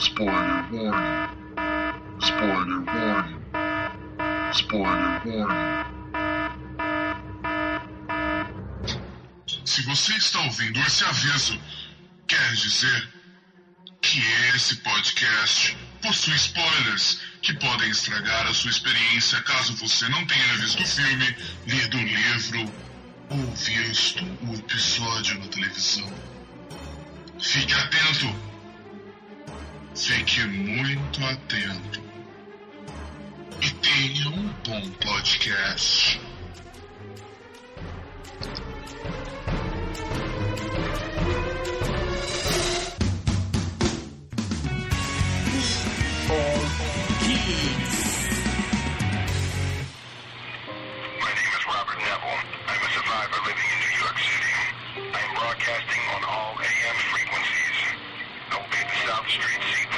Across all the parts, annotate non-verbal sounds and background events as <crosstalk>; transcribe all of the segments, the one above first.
Spoiler warning. Spoiler warning. Spoiler warning. Se você está ouvindo esse aviso, quer dizer que esse podcast possui spoilers que podem estragar a sua experiência caso você não tenha visto o filme, lido o livro ou visto o episódio na televisão. Fique atento. Fique muito atento. E tenha um bom podcast. My name is Robert Neville. I'm a survivor living in New York City. I am broadcasting on all AM frequencies. I will be at the South Street Seaport.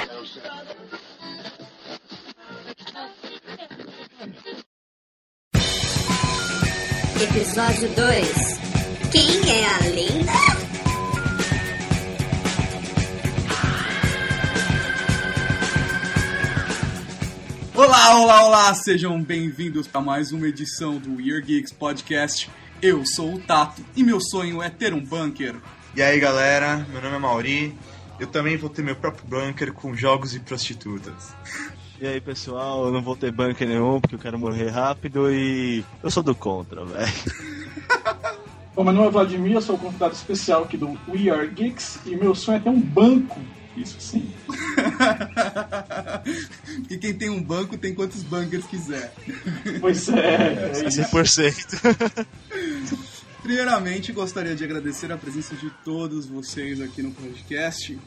Episódio 2 Quem é a Linda? Olá, olá, olá! Sejam bem-vindos para mais uma edição do Weird Geeks Podcast. Eu sou o Tato e meu sonho é ter um bunker. E aí galera, meu nome é Mauri. Eu também vou ter meu próprio bunker com jogos e prostitutas. E aí pessoal, eu não vou ter bunker nenhum porque eu quero morrer rápido e eu sou do contra, velho. <laughs> Bom, meu nome é Vladimir, eu sou o convidado especial aqui do We Are Geeks e meu sonho é ter um banco. Isso sim. <laughs> e quem tem um banco tem quantos bunkers quiser. Pois é, é isso. 100%. <laughs> Primeiramente, gostaria de agradecer a presença de todos vocês aqui no podcast.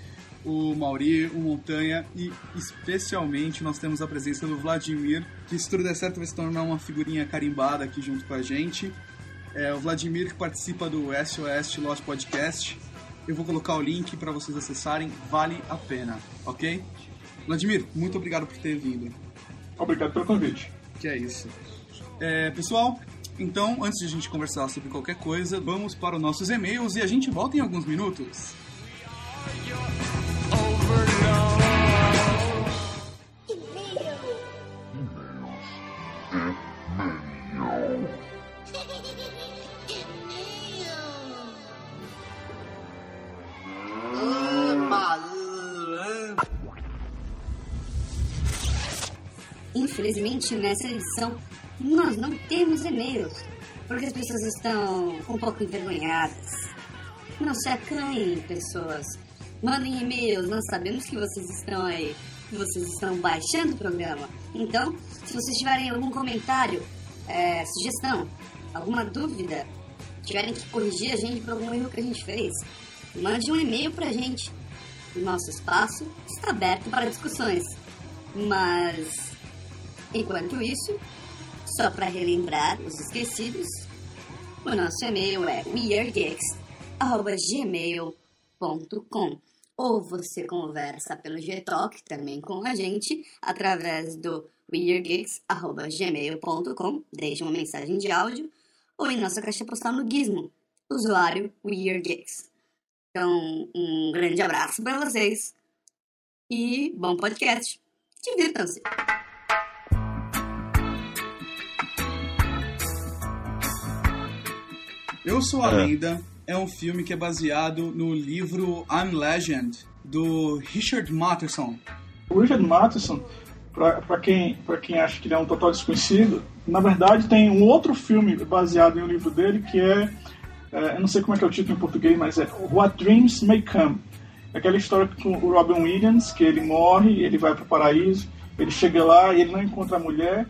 O Mauri, o Montanha e especialmente nós temos a presença do Vladimir, que se tudo der certo vai se tornar uma figurinha carimbada aqui junto com a gente. É o Vladimir que participa do SOS Lost Podcast. Eu vou colocar o link para vocês acessarem, vale a pena, ok? Vladimir, muito obrigado por ter vindo. Obrigado pelo convite. Que é isso. É, pessoal, então, antes de a gente conversar sobre qualquer coisa, vamos para os nossos e-mails e a gente volta em alguns minutos. Infelizmente, nessa edição, nós não temos e-mails, porque as pessoas estão um pouco envergonhadas. Não se acanhem, pessoas. Mandem e-mails, nós sabemos que vocês estão aí, que vocês estão baixando o programa. Então, se vocês tiverem algum comentário, é, sugestão, alguma dúvida, tiverem que corrigir a gente por algum erro que a gente fez, mande um e-mail pra gente. O nosso espaço está aberto para discussões. Mas, enquanto isso, só para relembrar os esquecidos, o nosso e-mail é weirdgeeks.gmail.com ou você conversa pelo Gtalk também com a gente através do weirdgeeks.gmail.com deixe uma mensagem de áudio ou em nossa caixa postal no Gizmo, usuário weirdgeeks. Então, um grande abraço para vocês e bom podcast. Divirtam-se! Eu Sou a É. Lenda é um filme que é baseado no livro I'm Legend, do Richard Matheson. O Richard Matheson, para quem, pra quem acha que ele é um total desconhecido, na verdade tem um outro filme baseado em um livro dele que é, é, eu não sei como é que é o título em português, mas é What Dreams May Come. É Aquela história com o Robin Williams, que ele morre, ele vai para o paraíso, ele chega lá e ele não encontra a mulher,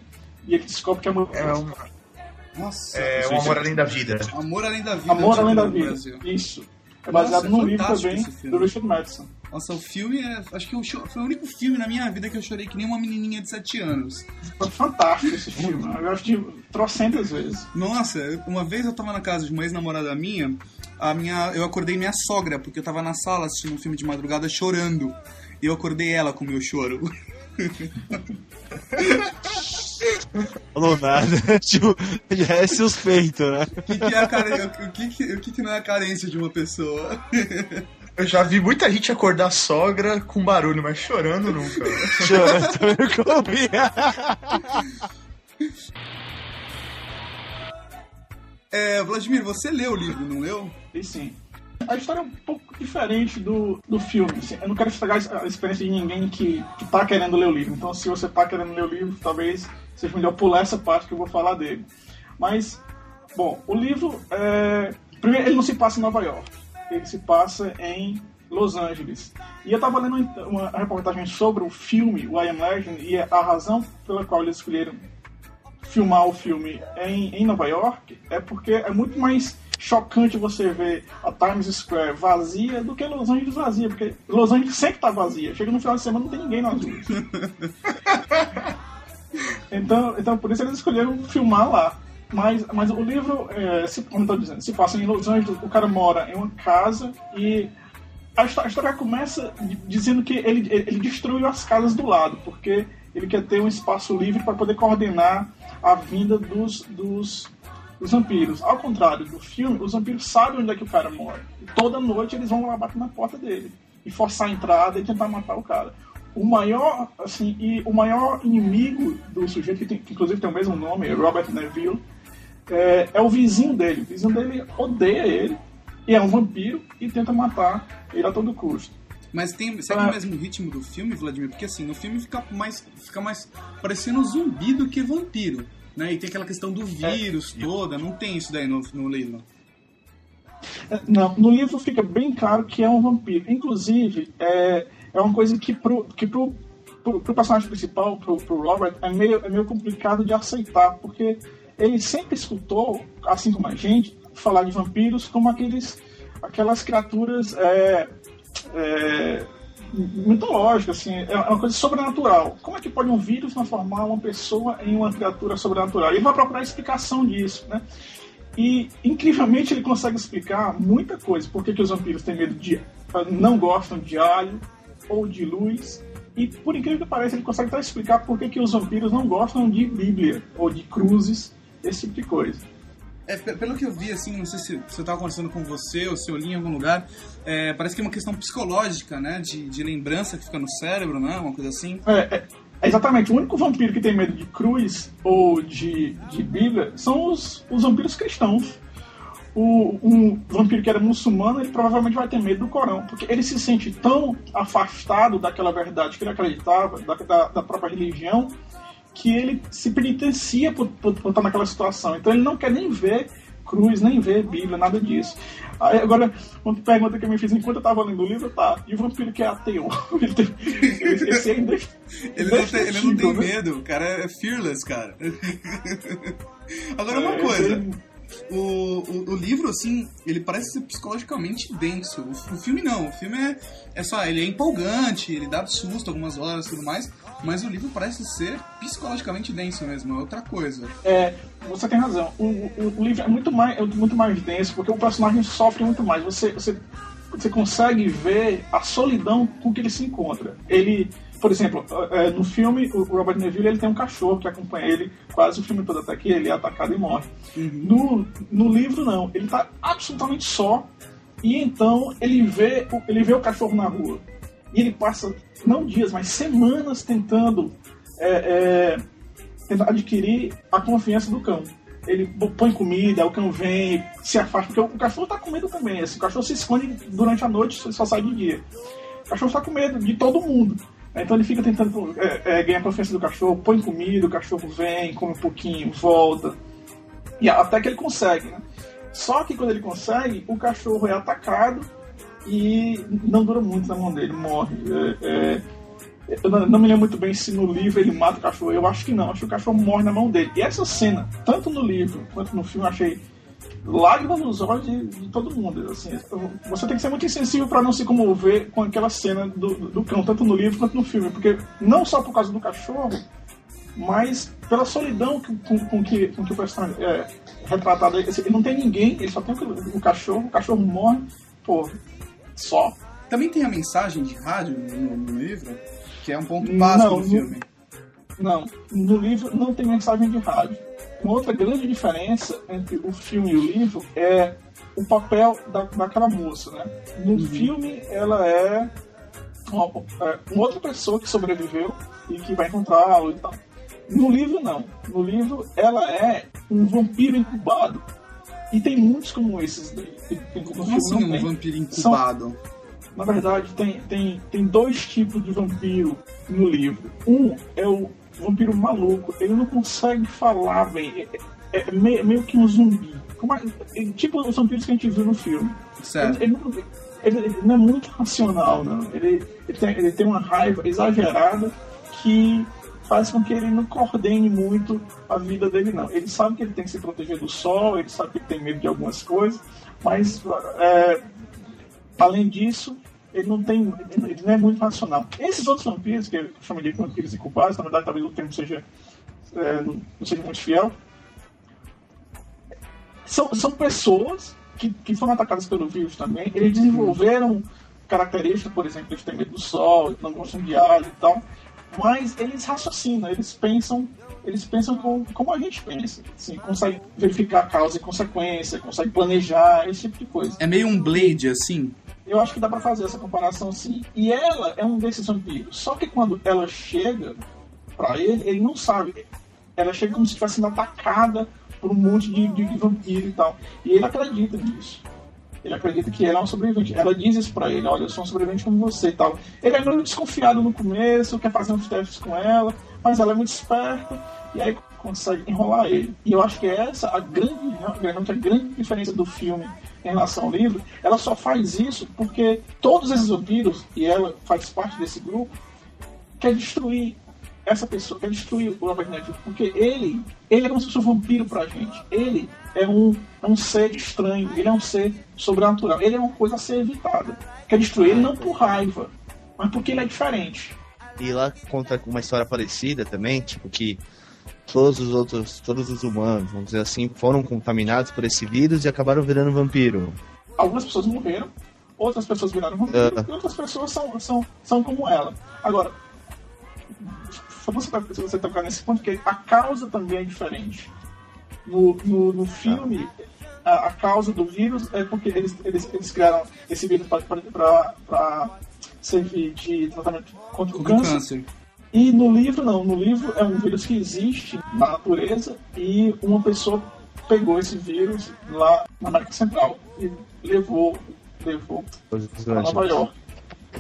e ele descobre que a mulher... É um, Nossa, é um amor além da vida. Amor Além da Vida. Amor o Além da no Vida. Brasil. Isso. É baseado Nossa, num livro fantástico também do Richard Madison. Nossa, o filme é. Acho que eu foi o único filme na minha vida que eu chorei que nem uma menininha de 7 anos. Foi fantástico esse filme. Eu assisti trocentas vezes. Nossa, uma vez eu tava na casa de uma ex-namorada minha, a minha, eu acordei minha sogra, porque eu tava na sala assistindo um filme de madrugada chorando. E eu acordei ela com o meu choro. <laughs> Falou nada. <laughs> tipo, já é suspeito, né? O que, que é a care... o, que, o que, que não é a carência de uma pessoa? Eu já vi muita gente acordar a sogra com barulho, mas chorando nunca. Chorando também comi. É, Vladimir, você leu o livro, não leu? E sim. A história é um pouco diferente do, do filme. assim. eu não quero estragar a experiência de ninguém que, que tá querendo ler o livro. Então, se você tá querendo ler o livro, talvez seja melhor pular essa parte que eu vou falar dele. Mas, bom, o livro, é... primeiro, ele não se passa em Nova York. Ele se passa em Los Angeles. E eu estava lendo uma reportagem sobre o filme, o I Am Legend, e a razão pela qual eles escolheram filmar o filme em, em Nova York é porque é muito mais chocante você ver a Times Square vazia do que Los Angeles vazia, porque Los Angeles sempre tá vazia. Chega no final de semana não tem ninguém nas ruas. <laughs> então, então por isso eles escolheram filmar lá. Mas, mas o livro, é, se, como eu dizendo, se passa em Los Angeles, o cara mora em uma casa e a história, a história começa dizendo que ele, ele destruiu as casas do lado, porque ele quer ter um espaço livre para poder coordenar a vinda dos, dos, dos vampiros. Ao contrário do filme, os vampiros sabem onde é que o cara mora. E toda noite eles vão lá bater na porta dele e forçar a entrada e tentar matar o cara. O maior, assim, e o maior inimigo do sujeito, que, tem, que inclusive tem o mesmo nome, Robert Neville, é, é o vizinho dele. O vizinho dele odeia ele, e é um vampiro, e tenta matar ele a todo custo. Mas tem, segue Ah. o mesmo ritmo do filme, Vladimir? Porque assim, no filme fica mais, fica mais parecendo zumbi do que vampiro. Né? E tem aquela questão do vírus toda, não tem isso daí no, no livro. É, Não, no livro fica bem claro que é um vampiro. Inclusive, é, é uma coisa que pro, que pro, pro, pro personagem principal, pro, pro Robert, é meio, é meio complicado de aceitar, porque ele sempre escutou, assim como a gente, falar de vampiros como aqueles, aquelas criaturas é, é, mitológicas, assim, é uma coisa sobrenatural. Como é que pode um vírus transformar uma pessoa em uma criatura sobrenatural? Ele vai procurar explicação disso, né? E, incrivelmente, ele consegue explicar muita coisa. Por que, que os vampiros têm medo de. não gostam de alho ou de luz. E, por incrível que pareça, ele consegue até explicar por que, que os vampiros não gostam de Bíblia ou de cruzes, esse tipo de coisa. É, pe- pelo que eu vi, assim, não sei se você estava conversando com você ou se eu li em algum lugar, é, parece que é uma questão psicológica, né? De, de lembrança que fica no cérebro, né? Uma coisa assim. É, é, exatamente. O único vampiro que tem medo de cruz ou de, de Bíblia são os, os vampiros cristãos. O, um vampiro que era muçulmano, ele provavelmente vai ter medo do Corão, porque ele se sente tão afastado daquela verdade que ele acreditava, da, da, da própria religião, que ele se penitencia por, por, por estar naquela situação. Então ele não quer nem ver cruz, nem ver Bíblia, nada disso. Aí, agora, uma pergunta que eu me fiz enquanto eu estava lendo o livro, tá, e o vampiro que é ateu? <laughs> Ele tem, esse é <laughs> indef- Ele não, tem, ele não tem né? medo, o cara é fearless, cara. <laughs> Agora, uma É, coisa. ele- O, o, o livro, assim, ele parece ser psicologicamente denso. O, o filme não. O filme é, é só. Ele é empolgante, ele dá susto algumas horas e tudo mais. Mas o livro parece ser psicologicamente denso mesmo, é outra coisa. É, você tem razão. O, o- livro é muito mais, é muito mais denso, porque o personagem sofre muito mais. Você, você, você consegue ver a solidão com que ele se encontra. Ele, por exemplo, é, no filme, o Robert Neville ele tem um cachorro que acompanha ele quase o filme todo, até que ele é atacado e morre. No, no livro, não. Ele está absolutamente só, e então ele vê, o- ele vê o cachorro na rua. E ele passa, não dias, mas semanas tentando. é, é, tentar adquirir a confiança do cão. Ele põe comida, o cão vem, se afasta, porque o cachorro tá com medo também. Assim, o cachorro se esconde durante a noite, só sai de dia. O cachorro tá com medo de todo mundo. Então ele fica tentando é, é, ganhar a confiança do cachorro, põe comida, o cachorro vem, come um pouquinho, volta. E até que ele consegue, né? Só que quando ele consegue, o cachorro é atacado e não dura muito na mão dele, morre. É, é, eu não, não me lembro muito bem se no livro ele mata o cachorro. Eu acho que não. Acho que o cachorro morre na mão dele. E essa cena, tanto no livro quanto no filme, eu achei lágrimas nos olhos de, de todo mundo. Assim, você tem que ser muito insensível para não se comover com aquela cena do, do, cão, tanto no livro quanto no filme. Porque não só por causa do cachorro, mas pela solidão que- com, com que, com que o personagem é retratado. Ele não tem ninguém, ele só tem o, o cachorro, o cachorro morre, pô, só. Também tem a mensagem de rádio no, no livro, que é um ponto básico Não, do no- filme. Não, no livro não tem mensagem de rádio. Uma outra grande diferença entre o filme e o livro é o papel da, daquela moça, né? No filme, ela é uma, é uma outra pessoa que sobreviveu e que vai encontrá-lo e tal. No livro, não. No livro, ela é um vampiro incubado. E tem muitos como esses daí. Como assim um vampiro São- incubado? na verdade, tem, tem, tem dois tipos de vampiro no livro. Um é o vampiro maluco, ele não consegue falar bem, é, é me- meio que um zumbi. É- é tipo os vampiros que a gente viu no filme. Certo. Ele, ele não, ele- ele não é muito racional, não. Ele, ele, tem, ele tem uma raiva exagerada que faz com que ele não coordene muito a vida dele, não. Ele sabe que ele tem que se proteger do sol, ele sabe que ele tem medo de algumas coisas, mas é, além disso, ele não tem. Ele não é muito racional. Esses outros vampiros, que eu chamo de vampiros incubados, na verdade talvez o termo seja, é, não seja muito fiel, são, são pessoas que, que foram atacadas pelo vírus também. Eles desenvolveram características, por exemplo, eles têm medo do sol, não gostam de ar e tal. Mas eles raciocinam, eles pensam, eles pensam como, como a gente pensa. Assim, consegue verificar causa e consequência, consegue planejar, esse tipo de coisa. É meio um Blade, assim? Eu acho que dá pra fazer essa comparação sim. E ela é um desses vampiros. Só que quando ela chega pra ele, ele não sabe. Ela chega como se estivesse sendo atacada por um monte de, de, de vampiro e tal. E ele acredita nisso. Ele acredita que ela é uma sobrevivente. Ela diz isso pra ele: Olha, eu sou um sobrevivente como você e tal. Ele é meio desconfiado no começo, quer fazer uns testes com ela, mas ela é muito esperta e aí consegue enrolar ele. E eu acho que essa a grande, realmente a grande diferença do filme em relação ao livro. Ela só faz isso porque todos esses vampiros, e ela faz parte desse grupo, quer destruir essa pessoa, quer destruir o Robert Neville, porque ele, ele é como se fosse um vampiro pra gente. Ele é um, é um ser estranho, ele é um ser sobrenatural, ele é uma coisa a ser evitada. Quer destruir ele não por raiva, mas porque ele é diferente. E lá conta uma história parecida também, tipo que todos os outros, todos os humanos, vamos dizer assim, foram contaminados por esse vírus e acabaram virando vampiro. Algumas pessoas morreram, outras pessoas viraram vampiro, Ah. e outras pessoas são, são, são como ela. Agora, só você, tá- se você tocar nesse ponto, que a causa também é diferente. No, no, no filme, a, a causa do vírus é porque eles, eles, eles criaram esse vírus para servir de tratamento contra o Contra o câncer. câncer. E no livro, não. No livro é um vírus que existe na natureza e uma pessoa pegou esse vírus lá na América Central e levou, levou para Nova York.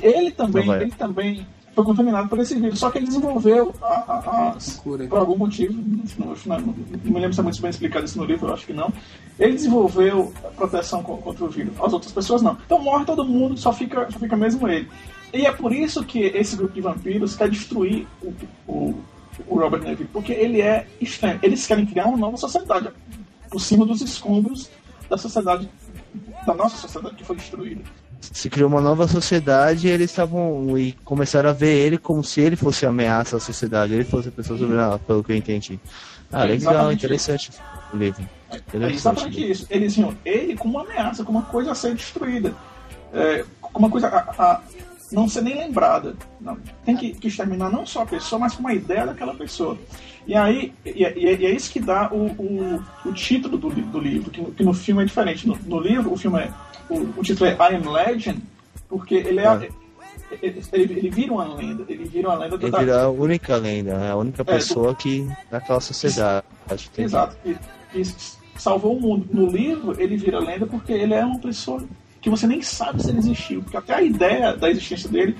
Ele também, ele também foi contaminado por esse vírus, só que ele desenvolveu a, a, as- Cura. por algum motivo, não, não, não me lembro se é muito bem explicado isso no livro, eu acho que não. Ele desenvolveu a proteção co- contra o vírus, as outras pessoas não. Então morre todo mundo, só fica, só fica mesmo ele. E é por isso que esse grupo de vampiros quer destruir o, o, o Robert Neville, porque ele é estranho. Eles querem criar uma nova sociedade por cima dos escombros da sociedade, da nossa sociedade que foi destruída. Se criou uma nova sociedade e eles estavam e começaram a ver ele como se ele fosse ameaça à sociedade, ele fosse a pessoa sobrenatural, pelo que eu entendi. Ah, É legal, interessante o livro. É exatamente isso. Eles viam ele como uma ameaça, como uma coisa a ser destruída. É, como uma coisa a, a não ser nem lembrada. Não. Tem que, que exterminar não só a pessoa, mas uma ideia daquela pessoa. E aí, e, é- e é- e é isso que dá o, o, o título do, do livro, que no, que no filme é diferente. No, no livro, o filme é. O, o título é I Am Legend, porque ele é. É. Ele, ele, ele vira uma lenda, ele vira uma lenda Ele da, vira a única lenda, é a única pessoa que daquela sociedade. Exato. E, e salvou o mundo. No livro, ele vira lenda porque ele é uma pessoa que você nem sabe se ele existiu, porque até a ideia da existência dele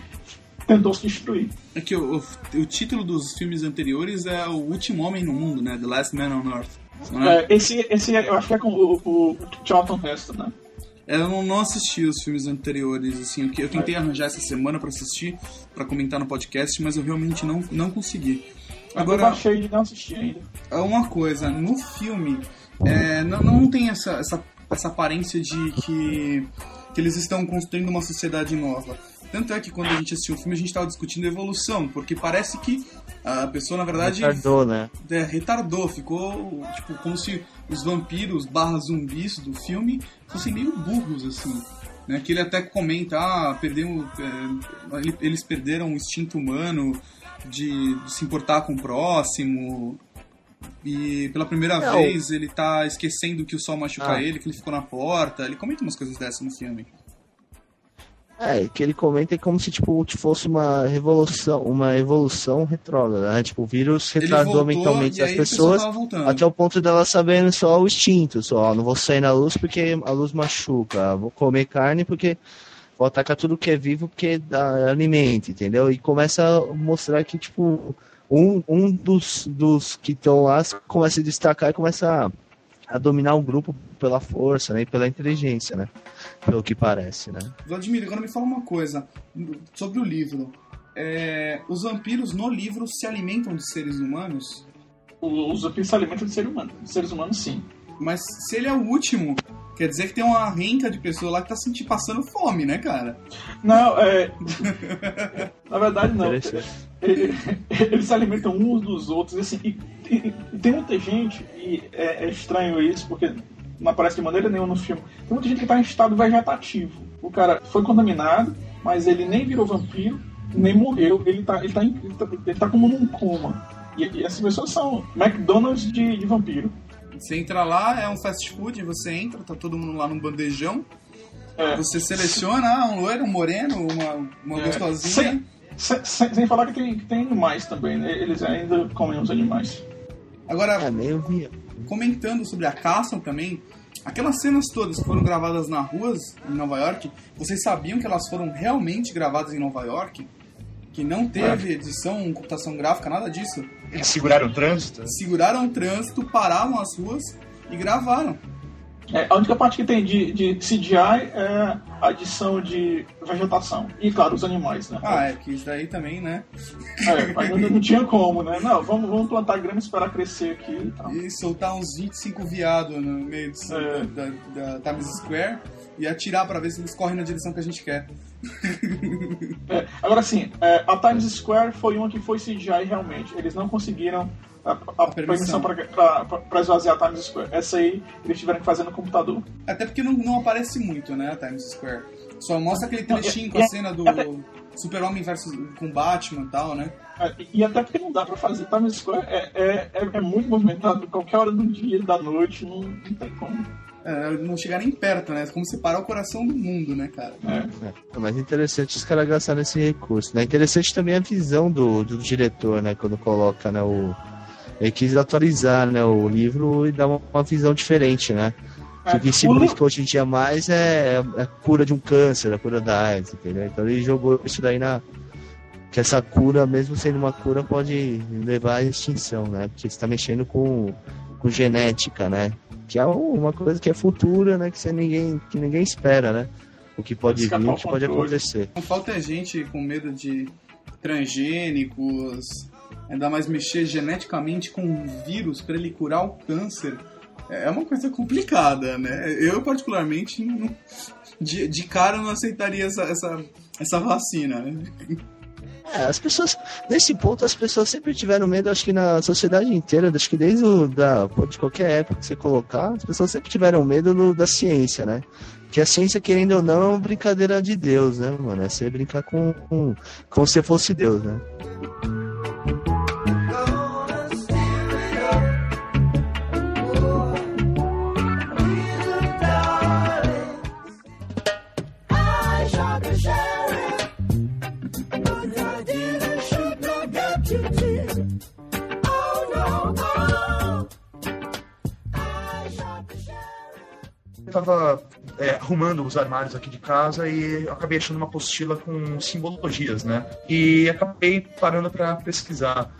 tentou se destruir. É que o, o, o título dos filmes anteriores é O Último Homem no Mundo, né? The Last Man on Earth. É? É, esse, esse é- eu acho que é com o, o Charlton Heston, né? É, Eu não, não assisti os filmes anteriores, assim, eu, que- eu tentei arranjar essa semana pra assistir, pra comentar no podcast, mas eu realmente não, não consegui. eu Agora, baixei e não assisti ainda. é uma coisa, no filme, é, não, não tem essa, essa, essa aparência de que, que eles estão construindo uma sociedade nova. Tanto é que quando a gente assistiu o filme, a gente estava discutindo evolução, porque parece que a pessoa, na verdade, Retardou, né? é, retardou, ficou tipo como se os vampiros barra zumbis do filme fossem meio burros assim. Né, que ele até comenta, ah, perdemos, é, ele- eles perderam o instinto humano de, de se importar com o próximo. E pela primeira Não. vez ele tá esquecendo que o sol machuca Ah. ele, que ele ficou na porta. Ele comenta umas coisas dessas no filme. É, que ele comenta é como se tipo fosse uma revolução, uma evolução retrógrada, né? Tipo, o vírus retardou mentalmente as pessoas até o ponto dela sabendo só o instinto, só, ó, não vou sair na luz porque a luz machuca, vou comer carne porque vou atacar tudo que é vivo porque dá alimento, entendeu? E começa a mostrar que, tipo, um, um dos, dos que estão lá começa a se destacar e começa a, a dominar o grupo pela força, né? E pela inteligência, né? Pelo que parece, né? Vladimir, agora me fala uma coisa sobre o livro. É, os vampiros no livro se alimentam de seres humanos, Os vampiros se alimentam de seres humanos, de seres humanos sim. Mas se ele é o último, quer dizer que tem uma renca de pessoa lá que tá sentindo passando fome, né, cara? Não, é. <laughs> Na verdade, não. Eles se alimentam uns dos outros, assim, e, e- e tem muita gente, e é, é estranho isso, porque não aparece de maneira nenhuma no filme. Tem muita gente que está em estado vegetativo. O cara foi contaminado, mas ele nem virou vampiro, nem morreu. Ele tá, ele tá, em- ele tá, ele tá como num coma. E, e essas pessoas são McDonald's de, de vampiro. Você entra lá, é um fast food, você entra, tá todo mundo lá num bandejão, É, você seleciona ah, um loiro, um moreno, uma, uma É. gostosinha. sem, sem- sem falar que tem, tem animais também, né? Eles ainda comem os animais. Agora, É comentando sobre a caça também, aquelas cenas todas que foram gravadas nas ruas em Nova York, vocês sabiam que elas foram realmente gravadas em Nova York? Que não teve edição, computação gráfica, nada disso? Eles seguraram o trânsito? Seguraram o trânsito, pararam as ruas e gravaram. É, a única parte que tem de, de CGI é a adição de vegetação. E, claro, os animais, né? Ah, é, que isso daí também, né? É, mas não, não tinha como, né? Não, vamos, vamos plantar grama e esperar crescer aqui e tal. E soltar uns 25 viados no meio de- É. da, da- da Times Square e atirar pra ver se eles correm na direção que a gente quer. É, agora, sim, é, a Times Square foi uma que foi CGI realmente. Eles não conseguiram a, a permissão. permissão para esvaziar a Times Square. Essa aí eles tiveram que fazer no computador. Até porque não, não aparece muito, né, a Times Square. Só mostra aquele trechinho com a cena do até- Super-Homem versus com Batman e tal, né? É, e- e até porque não dá pra fazer. Times Square é, é, é, é muito movimentado. Qualquer hora do dia, da noite, não, não tem como. É, não chegar nem perto, né? É como separar o coração do mundo, né, cara? É. É mais interessante os caras gastarem esse recurso. Né? Interessante também a visão do, do diretor, né? Quando coloca né, o. Ele quis atualizar né, o livro e dar uma, uma visão diferente, né? É, O que se busca hoje em dia mais é, é a cura de um câncer, a cura da AIDS, entendeu? Então ele jogou isso daí na. Que essa cura, mesmo sendo uma cura, pode levar à extinção, né? Porque você tá mexendo com, com genética, né? Que é uma coisa que é futura, né? Que, você ninguém, que ninguém espera, né? O que pode vir, o que pode acontecer. Não falta gente com medo de transgênicos, ainda mais mexer geneticamente com um vírus para ele curar o câncer. É uma coisa complicada, né? Eu, particularmente, não- de, de cara não aceitaria essa, essa, essa vacina, né? É, as pessoas, nesse ponto, as pessoas sempre tiveram medo, acho que na sociedade inteira, acho que desde o, da, de qualquer época que você colocar, as pessoas sempre tiveram medo do- da ciência, né? Que a ciência, querendo ou não, é uma brincadeira de Deus, né, mano? É você brincar com, com como se fosse Deus, né? Eu tava é, arrumando os armários aqui de casa e acabei achando uma apostila com simbologias, né? E acabei parando para pesquisar.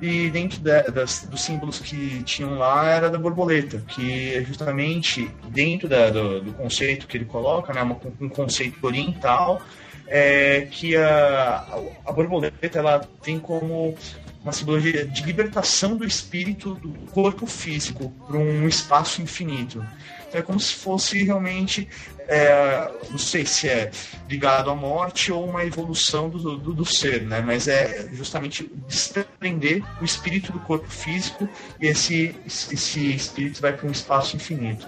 E dentro de- das, dos símbolos que tinham lá era da borboleta, que é justamente dentro da- do, do conceito que ele coloca, né, uma- um conceito oriental, é, que a, a borboleta ela tem como uma simbologia de libertação do espírito do corpo físico para um espaço infinito. É como se fosse realmente, é, não sei se é ligado à morte ou uma evolução do, do, do ser, né? Mas é justamente desprender o espírito do corpo físico e esse, esse espírito vai para um espaço infinito.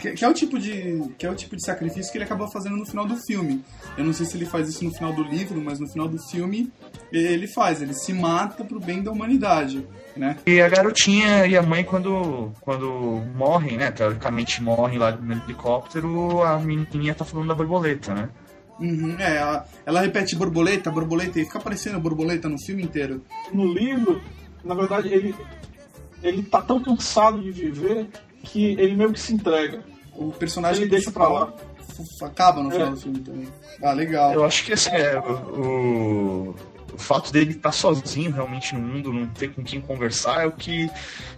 Que, que é o tipo de que é o tipo de sacrifício que ele acabou fazendo no final do filme. Eu não sei se ele faz isso no final do livro, mas no final do filme ele faz, ele se mata pro bem da humanidade, né? E a garotinha e a mãe, quando, quando morrem, né? Teoricamente morrem lá no helicóptero, a menininha tá falando da borboleta, né? Uhum, é, ela, ela repete borboleta, borboleta, e fica aparecendo borboleta no filme inteiro. No livro, na verdade, ele, ele tá tão cansado de viver que ele meio que se entrega. O personagem Ele deixa pra lá. acaba no final É. do filme também. Ah, legal. Eu acho que assim, é, o, o, o fato dele estar sozinho realmente no mundo, não ter com quem conversar, é o que.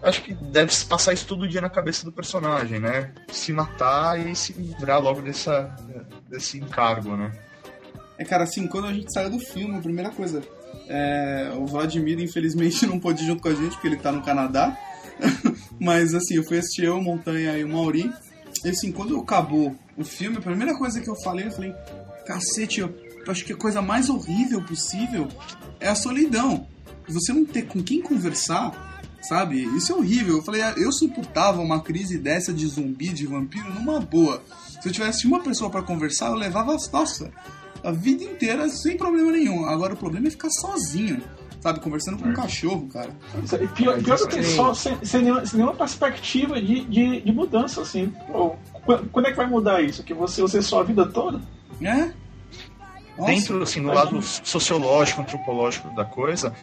Acho que deve se passar isso todo dia na cabeça do personagem, né? Se matar e se livrar logo dessa, desse encargo, né? É, cara, assim, quando a gente saiu do filme, a primeira coisa, é, o Vladimir, infelizmente, <laughs> não pôde ir junto com a gente, porque ele tá no Canadá. Mas, assim, eu fui assistir eu, Montanha e o Mauri. E, assim, quando acabou o filme, a primeira coisa que eu falei, eu falei, cacete, eu acho que a coisa mais horrível possível é a solidão. Você não ter com quem conversar, sabe? Isso é horrível. Eu falei, ah, eu suportava uma crise dessa de zumbi, de vampiro, numa boa. Se eu tivesse uma pessoa pra conversar, eu levava nossa, a vida inteira sem problema nenhum. Agora o problema é ficar sozinho, sabe? Conversando com um cachorro, cara. Pior, pior do que só sem, sem, nenhuma, sem nenhuma perspectiva de, de, de mudança, assim. Pô, qu- quando é que vai mudar isso? Que você, você só a vida toda? É? Nossa, Dentro, assim, do lado sociológico, antropológico da coisa,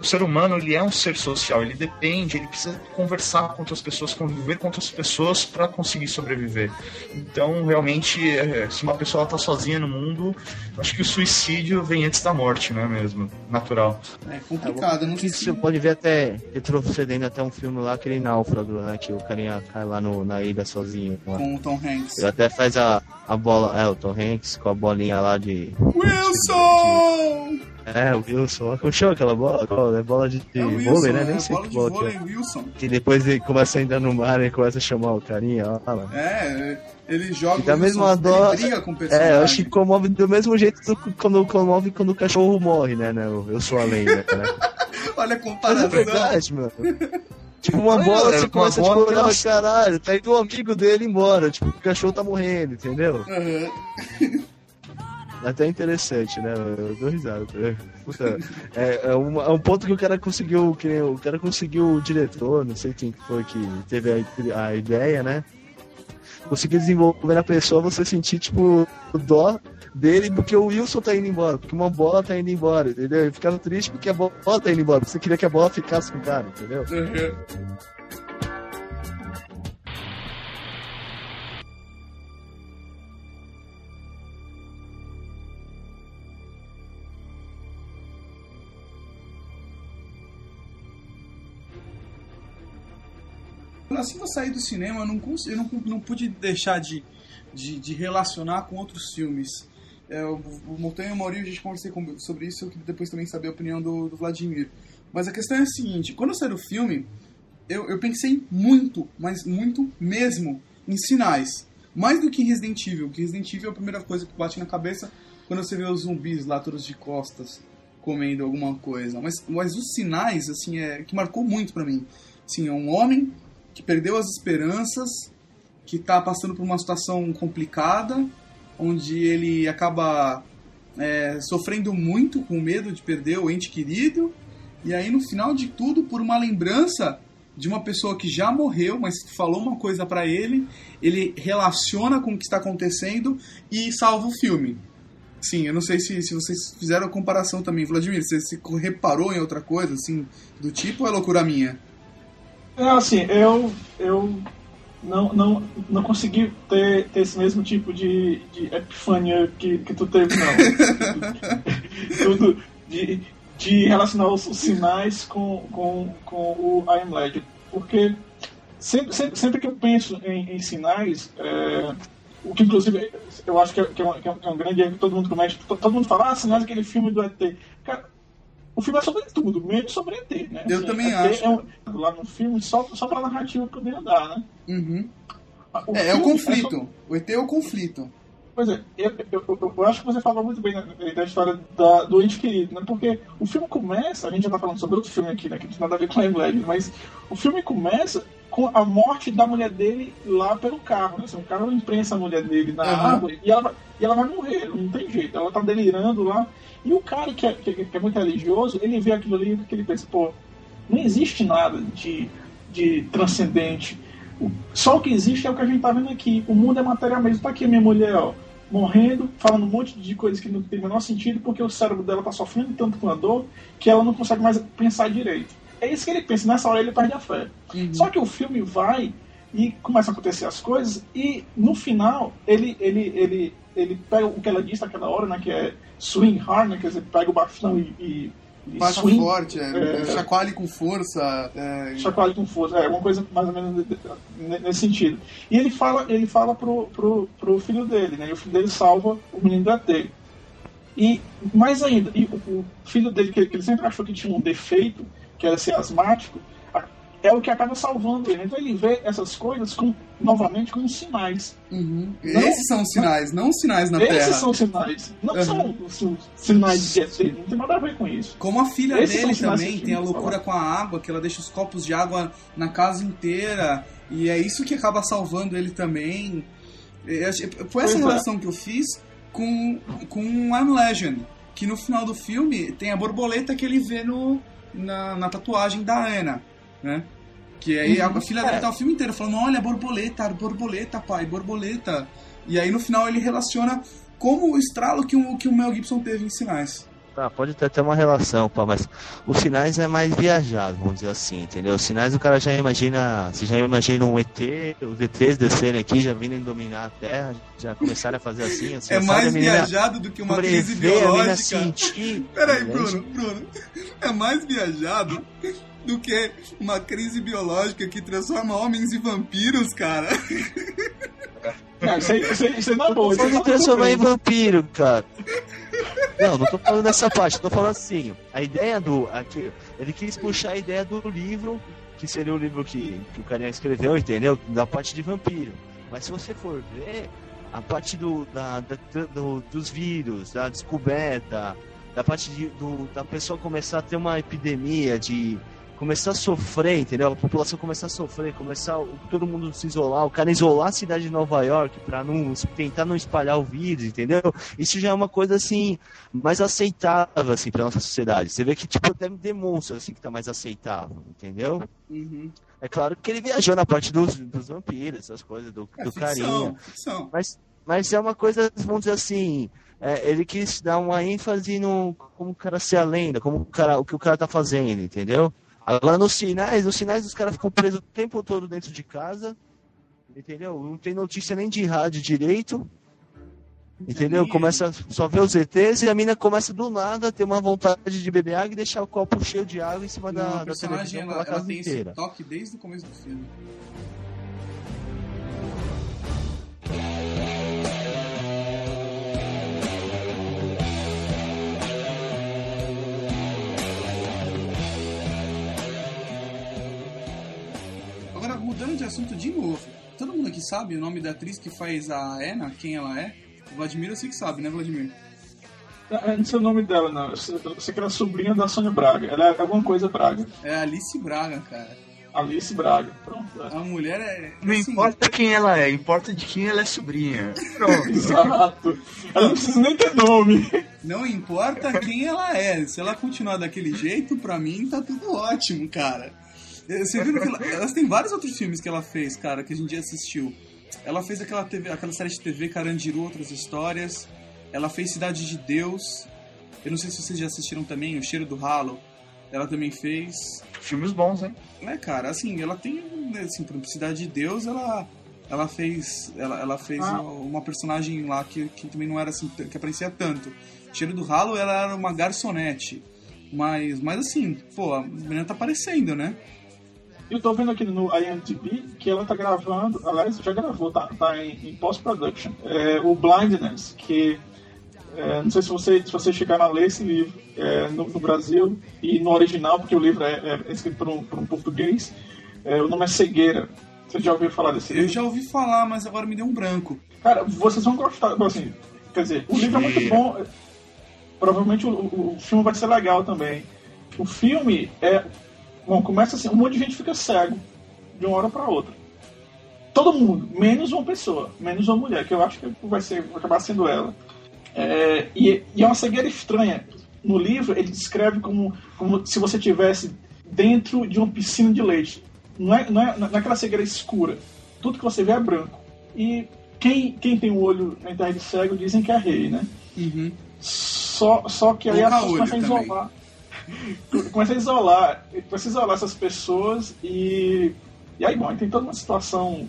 o ser humano ele é um ser social, ele depende, ele precisa conversar com outras pessoas, conviver com outras pessoas para conseguir sobreviver. Então, realmente, é, se uma pessoa está sozinha no mundo, acho que o suicídio vem antes da morte, não é mesmo? Natural. é complicado. eu Não sei Que se... você pode ver até retrocedendo até um filme lá, aquele náufrago, né? Que o carinha cai lá no, na ilha sozinho. Lá. Com o Tom Hanks. Ele até faz a, a bola, é, o Tom Hanks com a bolinha lá de. Wilson! É, o Wilson. Como chama aquela bola? Qual? É bola de, de É Wilson, vôlei, né? é Nem sei bola que de bola que vôlei, é. Wilson. Que depois ele começa a entrar no mar e começa a chamar o carinha ó, lá. É, ele joga E da mesma dó- ele briga com o personagem. É, eu acho que comove do mesmo jeito do, quando comove quando o cachorro morre, né? né? Eu eu sou a lenda, né? <laughs> Olha a Mas é comparação. verdade, mano. Tipo, uma É, bola, é, você começa bola, tipo, olhar, nossa. caralho, tá indo o amigo dele embora. Tipo, o cachorro tá morrendo, entendeu? Aham. Até interessante, né? Eu dou risada. tá? Puta, é, é, uma- é um ponto que o cara conseguiu, que o cara conseguiu o diretor, não sei quem que foi que teve a, a ideia, né? Conseguiu desenvolver na pessoa você sentir, tipo, dó dele porque o Wilson tá indo embora, porque uma bola tá indo embora, entendeu? E ficava triste porque a bola tá indo embora, você queria que a bola ficasse com o cara, entendeu? Aham. Assim que eu saí do cinema, eu não, eu não, não pude deixar de, de, de relacionar com outros filmes. É, o, o Montanha e o Maurício, a gente conversei com- sobre isso, eu depois também saber a opinião do, do Vladimir. Mas a questão é a seguinte, quando eu saí do filme, eu, eu pensei muito, mas muito mesmo, em sinais. Mais do que em Resident Evil, porque Resident Evil é a primeira coisa que bate na cabeça quando você vê os zumbis lá todos de costas comendo alguma coisa. Mas, mas os sinais, assim, é que marcou muito pra mim. Assim, é um homem que perdeu as esperanças, que tá passando por uma situação complicada, onde ele acaba é, sofrendo muito com medo de perder o ente querido, e aí no final de tudo, por uma lembrança de uma pessoa que já morreu, mas que falou uma coisa pra ele, ele relaciona com o que está acontecendo e salva o filme. Sim, eu não sei se, se vocês fizeram a comparação também, Vladimir, você se reparou em outra coisa, assim, do tipo, ou é loucura minha? É assim, eu, eu não, não, não consegui ter, ter esse mesmo tipo de, de epifania que, que tu teve, não. <laughs> Tudo de, de relacionar os, os sinais com, com, com o I Am Legend. Porque sempre, sempre, sempre que eu penso em, em sinais, é, o que inclusive eu acho que é, que é, um, que é um- é grande erro que todo mundo comete, to- todo mundo fala, ah, sinais daquele filme do ET. Cara, o filme é sobre tudo, menos sobre ET, né? Eu também ET acho. É um, lá no filme só, só pra narrativa poder andar, né? Uhum. O É, é o conflito. só- O ET é o conflito. Pois é, eu, eu, eu, eu acho que você falou muito bem da, da história da, do ente querido, né? Porque o filme começa, a gente já tá falando sobre outro filme aqui, né? Que não tem nada a ver com a Legend, mas o filme começa com com a morte da mulher dele lá pelo carro. Né? Assim, o carro imprensa a mulher dele na Uhum. árvore e ela, vai, e ela vai morrer, não tem jeito. Ela tá delirando lá. E o cara que é, que, que é muito religioso, ele vê aquilo ali e ele pensa, pô, não existe nada de, de transcendente. Só o que existe é o que a gente tá vendo aqui. O mundo é material mesmo. Tá aqui a minha mulher, ó, morrendo, falando um monte de coisas que não tem o menor sentido, porque o cérebro dela tá sofrendo tanto com a dor que ela não consegue mais pensar direito. É isso que ele pensa. Nessa hora ele perde a fé. Só que o filme vai e começa a acontecer as coisas e no final ele ele ele ele pega o que ela disse naquela hora, né, que é swing hard, né, quer dizer, pega o bastão e, e, Baixa swing, forte, é, É. chacoalhe com força. É, chacoalha com força, é uma coisa mais ou menos nesse sentido. E ele fala, ele fala pro, pro, pro filho dele, né? E o filho dele salva o menino do ET. E mais ainda, e o, o filho dele, que, que ele sempre achou que tinha um defeito, que era ser asmático, é o que acaba salvando ele. Então ele vê essas coisas com, novamente como sinais. uhum. Não- Esses são os sinais, não os sinais na Esses Terra. são sinais. Não Uhum. são os, os sinais de ET, não tem nada a ver com isso. Como a filha Esses dele também tem a loucura com a água, que ela deixa os copos de água na casa inteira. E é isso que acaba salvando ele também. Foi essa Pois é. relação que eu fiz com, com I'm Legend. Que no final do filme tem a borboleta que ele vê no, na, na tatuagem da Ana, né? Que aí a filha dele É. tá o filme inteiro falando, olha, borboleta, borboleta, pai, borboleta. E aí no final ele relaciona como o estralo que o, que o Mel Gibson teve em sinais. Tá, pode ter até uma relação, pá, mas os sinais é mais viajado, vamos dizer assim, entendeu? Os sinais o cara já imagina, você já imagina um ET, os ETs descerem aqui, já virem dominar a Terra, já começarem a fazer assim, assim, É mais viajado do que uma crise biológica. sentir. <laughs> Peraí? Bruno, Bruno. É mais viajado do que uma crise biológica que transforma homens em vampiros, cara. Não, isso, aí, isso, é isso aí Pode não é transformar em vampiro, cara. Não, não tô falando dessa parte, tô falando assim. A ideia do. Aqui, ele quis puxar a ideia do livro, que seria o livro que, que o carinha escreveu, entendeu? Da parte de vampiro. Mas se você for ver, a parte do, da, da- do- dos vírus, da descoberta, da parte de, do, da pessoa começar a ter uma epidemia, de começar a sofrer, entendeu? A população começar a sofrer, começar todo mundo se isolar, o cara isolar a cidade de Nova York para não tentar não espalhar o vírus, entendeu? Isso já é uma coisa assim mais aceitável assim para nossa sociedade. Você vê que tipo até demonstra assim que tá mais aceitável, entendeu? Uhum. É claro que ele viajou na parte dos, dos vampiros, essas coisas do, É do ficção. Mas, mas é uma coisa, vamos dizer assim, é, ele quis dar uma ênfase no como o cara ser a lenda, como o, cara, o que o cara tá fazendo, entendeu? Agora nos sinais, os sinais os caras ficam presos o tempo todo dentro de casa, entendeu? Não tem notícia nem de rádio direito, entendeu? Começa só ver os ETs e a mina começa do nada a ter uma vontade de beber água e deixar o copo cheio de água em cima Não, da, da televisão ela, pela ela casa tem inteira. esse toque desde o começo do filme. Assunto de novo, todo mundo aqui sabe o nome da atriz que faz a Anna, quem ela é? O Vladimir eu sei que sabe, né, Vladimir? Eu não sei o nome dela, não. Eu sei que ela é sobrinha da Sônia Braga. Ela é alguma coisa Braga. É Alice Braga, cara. Alice Braga. Pronto. A mulher é. Não assim, importa quem ela é, importa de quem ela é sobrinha. Pronto. <laughs> Exato. Ela não precisa nem ter nome. Não importa quem ela é. Se ela continuar daquele jeito, pra mim tá tudo ótimo, cara. Eh, Você viu que ela, elas têm vários outros filmes que ela fez, cara, que a gente já assistiu. Ela fez aquela, TV, aquela série de TV Carandiru, outras histórias. Ela fez Cidade de Deus. Eu não sei se vocês já assistiram também, O Cheiro do Ralo. Ela também fez. Filmes bons, hein? É, cara, assim, ela tem, assim, por exemplo, Cidade de Deus, ela, ela fez, ela, ela fez Ah. uma, uma personagem lá que, que também não era assim, que aparecia tanto. Cheiro do Ralo, ela era uma garçonete, mas, mas assim, pô, a menina tá aparecendo, né? Eu tô vendo aqui no IMDb que ela tá gravando, aliás, já gravou, tá, tá em, em post-production, é, o Blindness, que é, não sei se você, se você chegaram a ler esse livro é, no, no Brasil e no original, porque o livro é, é escrito por um, por um português, é, o nome é Cegueira. Você já ouviu falar desse Eu livro? já ouvi falar, mas agora me deu um branco. Cara, vocês vão gostar, assim, quer dizer, o livro é muito bom, provavelmente o, o- o filme vai ser legal também. O filme é, bom, começa assim, um monte de gente fica cego de uma hora para outra. Todo mundo, menos uma pessoa, menos uma mulher, que eu acho que vai, ser, vai acabar sendo ela. É, e, e, é uma cegueira estranha. No livro, ele descreve como, como se você tivesse dentro de uma piscina de leite. Não é, não é, não é aquela cegueira escura. Tudo que você vê é branco. E quem, quem tem o olho na terra de cego dizem que é rei, né? Uhum. Só, só que aí as pessoas começam a isolar. Começa a isolar. Começa a isolar essas pessoas e. E aí, bom, tem toda uma situação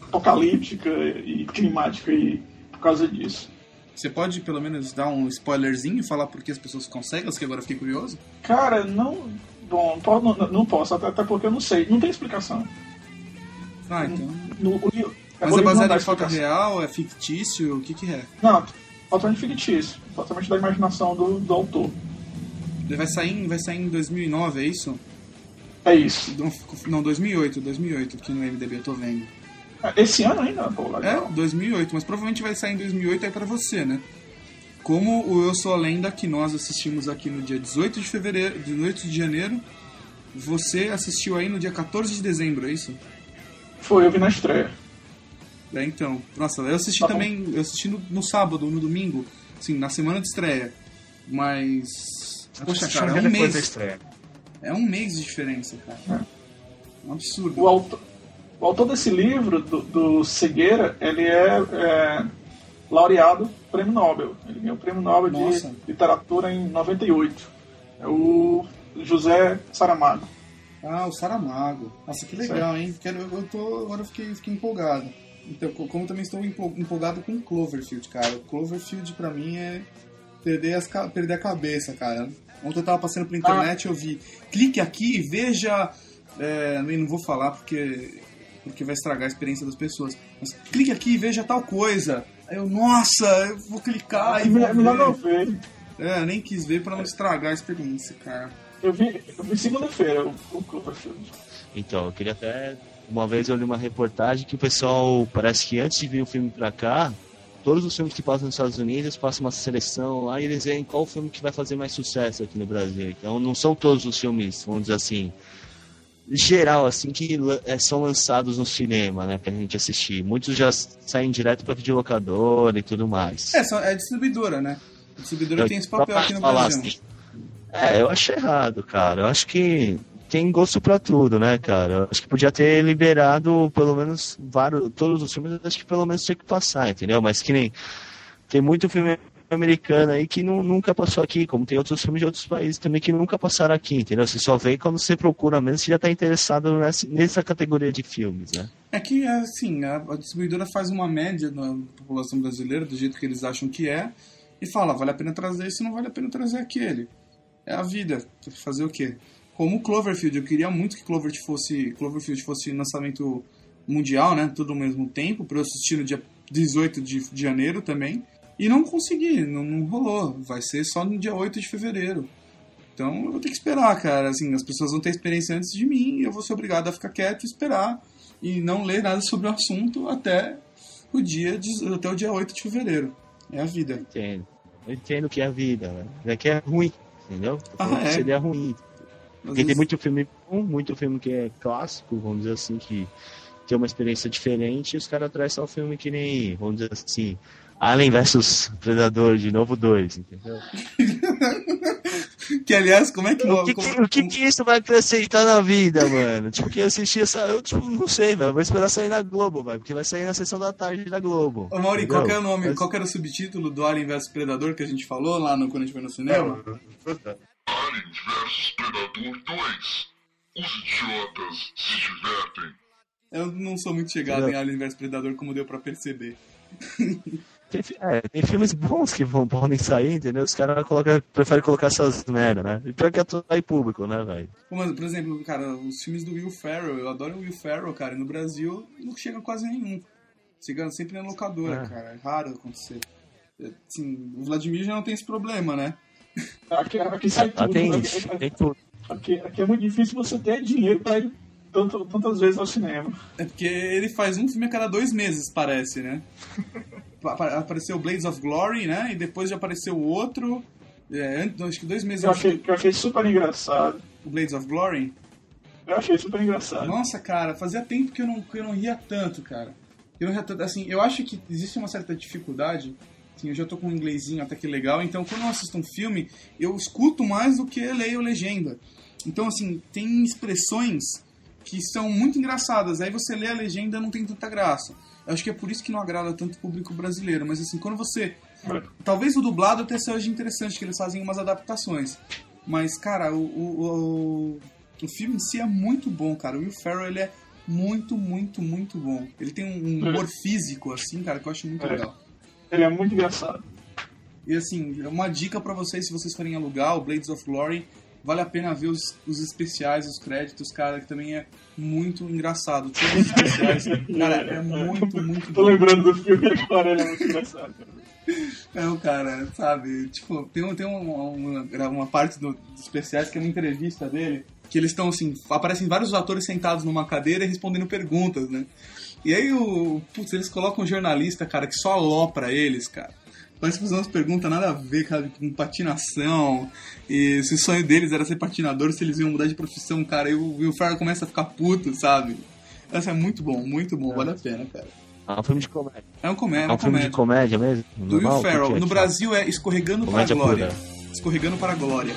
apocalíptica e climática aí por causa disso. Você pode pelo menos dar um spoilerzinho e falar por que as pessoas conseguem, que agora fiquei curioso? Cara, não. Bom, não, não posso, até, até, porque eu não sei. Não tem explicação. Ah, então. No, no, no, Mas é baseado em fato real? É fictício? O que, que é? Não, totalmente fictício. Totalmente da imaginação do, do autor. Vai sair, vai sair em 2009, é isso? É isso. Não, 2008, 2008, aqui no MDB eu tô vendo. É, esse ano ainda? Pô, legal. É, 2008, mas provavelmente vai sair em 2008 aí pra você, né? Como o Eu Sou a Lenda, que nós assistimos aqui no dia 18 de fevereiro, 18 de janeiro, você assistiu aí no dia 14 de dezembro, é isso? Foi, eu vi na estreia. É, então. Nossa, eu assisti tá também, eu assisti no, no, sábado, no domingo, assim, na semana de estreia. Mas. Poxa, cara, é um mês. É um mês de diferença, cara. É. Um absurdo. O autor, o autor desse livro, do, do Cegueira, ele é, é, laureado prêmio Nobel. Ele ganhou o prêmio Nobel Nossa. de literatura em 98. É o José Saramago. Ah, o Saramago. Nossa, que legal, certo. hein? Quero, eu tô, agora eu fiquei, fiquei empolgado. Então, como também estou empolgado com Cloverfield, cara. Cloverfield pra mim é perder, as, perder a cabeça, cara. Ontem eu tava passando pela internet e ah. eu vi. Clique aqui e veja. É, não vou falar porque, porque vai estragar a experiência das pessoas. Mas clique aqui e veja tal coisa. Aí eu, nossa, eu vou clicar e vou ver. Não ver. É, nem quis ver pra não estragar a experiência, cara. Eu vi, eu vi segunda-feira o, o Cloverfield. Então, eu queria até uma vez eu li uma reportagem que o pessoal, parece que antes de vir o filme pra cá, todos os filmes que passam nos Estados Unidos passam uma seleção lá e eles veem qual filme que vai fazer mais sucesso aqui no Brasil. Então não são todos os filmes, vamos dizer assim, geral, assim, que é, são lançados no cinema, né, pra gente assistir. Muitos já saem direto pra videolocadora e tudo mais. É, é distribuidora, né? A distribuidora eu, tem esse papel aqui no Brasil. Assim, é, eu acho errado, cara. Eu acho que tem gosto para tudo, né, cara? Acho que podia ter liberado pelo menos vários, todos os filmes, acho que pelo menos tinha que passar, entendeu? Mas que nem tem muito filme americano aí que não, nunca passou aqui, como tem outros filmes de outros países também que nunca passaram aqui, entendeu? Você só vê quando você procura mesmo, você já está interessado nessa, nessa categoria de filmes, né? É que, assim, a, a distribuidora faz uma média na população brasileira, do jeito que eles acham que é, e fala, vale a pena trazer isso, não vale a pena trazer aquele. É a vida. Fazer o quê? Como Cloverfield. Eu queria muito que Cloverfield fosse, Cloverfield fosse lançamento mundial, né? Tudo ao mesmo tempo, para eu assistir no dia 18 de, de janeiro também. E não consegui, não, não, rolou. Vai ser só no dia 8 de fevereiro. Então eu vou ter que esperar, cara. Assim, as pessoas vão ter experiência antes de mim e eu vou ser obrigado a ficar quieto e esperar e não ler nada sobre o assunto até o dia, de, até o dia 8 de fevereiro. É a vida. Entendo. Eu entendo que é a vida, né? É que é ruim, entendeu? Ah, é. Seria ruim. Porque tem muito filme bom, muito filme que é clássico, vamos dizer assim, que tem uma experiência diferente, e os caras trazem só um filme que nem, vamos dizer assim, Alien vs Predador de novo 2, entendeu? <laughs> que aliás, como é que. O que, como, o que, que isso vai acrescentar na vida, mano? Tipo, que assistir essa. Eu tipo, não sei, velho. Vou esperar sair na Globo, velho. Porque vai sair na sessão da tarde da Globo. Ô, Mauri, qual é o nome? Mas... Qual era o subtítulo do Alien vs Predador que a gente falou lá no, quando a gente foi no cinema? Aliens vs Predador 2. Os idiotas se divertem. Eu não sou muito chegado em Alien vs Predador, como deu pra perceber. <laughs> Tem, é, tem filmes bons que vão, podem sair, entendeu? Os caras coloca, preferem colocar essas merda, né? E pior que atrair público, né, velho? Por exemplo, cara, os filmes do Will Ferrell, eu adoro o Will Ferrell, cara, e no Brasil não chega quase nenhum. Chega sempre na locadora, é. cara. É raro acontecer. Assim, o Vladimir já não tem esse problema, né? Aqui, aqui sai tudo. Tem, né? tem tudo. Aqui, aqui, é muito difícil você ter dinheiro pra ir tanto, tantas vezes ao cinema. É porque ele faz um filme a cada dois meses, parece, né? apareceu Blades of Glory, né? E depois já apareceu outro. É, acho que dois meses eu achei, que eu achei super engraçado. O Blades of Glory? Eu achei super engraçado. Nossa, cara, fazia tempo que eu não, que eu não ria tanto, cara. Eu não ria tanto, assim, eu acho que existe uma certa dificuldade. Assim, eu já tô com um inglesinho até que legal, então quando eu assisto um filme, eu escuto mais do que leio legenda. Então, assim, tem expressões que são muito engraçadas. Aí você lê a legenda não tem tanta graça. Eu acho que é por isso que não agrada tanto o público brasileiro. Mas assim, quando você. Talvez o dublado até seja interessante, que eles fazem umas adaptações. Mas, cara, o, o, o, o filme em si é muito bom, cara. O Will Ferrell, ele é muito, muito, muito bom. Ele tem um humor físico, assim, cara, que eu acho muito É. legal. Ele é muito engraçado. E assim, uma dica pra vocês, se vocês forem alugar o Blades of Glory, vale a pena ver os, os especiais, os créditos, cara, que também é muito engraçado. Todos os especiais, <laughs> cara, é muito, muito Tô bom. lembrando do filme agora, ele é muito engraçado. Não, cara, sabe? Tipo, tem, tem uma, uma, uma parte do- dos especiais que é uma entrevista dele, que eles estão assim, aparecem vários atores sentados numa cadeira e respondendo perguntas, né? E aí o. Putz, eles colocam um jornalista, cara, que só alopra eles, cara. Parece fazer umas perguntas nada a ver, cara, com patinação. E se o sonho deles era ser patinador, se eles iam mudar de profissão, cara. E o Will Ferrell começa a ficar puto, sabe? Essa é muito bom, muito bom, vale a pena, cara. É um filme de comédia. É um comédia, É um filme de comédia mesmo? do Will? Ferrell. O é? No Brasil é Escorregando para a Comédia Glória. pura. Escorregando para a Glória.